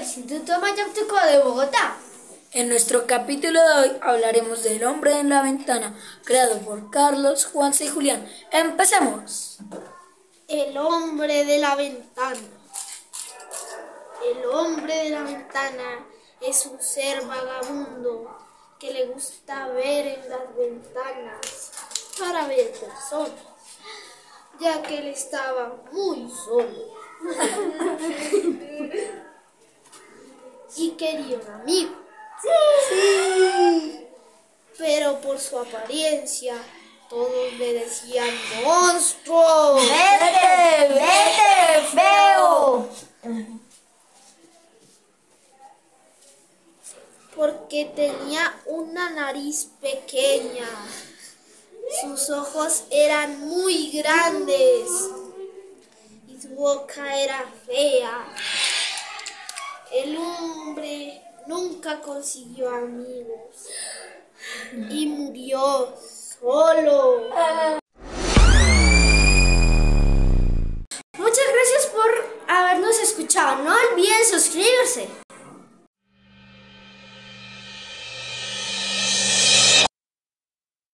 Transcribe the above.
Instituto Mayaptuco de Bogotá. En nuestro capítulo de hoy hablaremos del hombre en la ventana, creado por Carlos, Juan y Julián. ¡Empecemos! El hombre de la ventana. El hombre de la ventana es un ser vagabundo que le gusta ver en las ventanas para ver personas, ya que él estaba muy solo. Y quería un amigo. Sí. Pero por su apariencia, todos le decían monstruo. ¡Vete, vete, feo! Porque tenía una nariz pequeña. Sus ojos eran muy grandes. Y su boca era fea. El hombre nunca consiguió amigos y murió solo. Muchas gracias por habernos escuchado. No olviden suscribirse.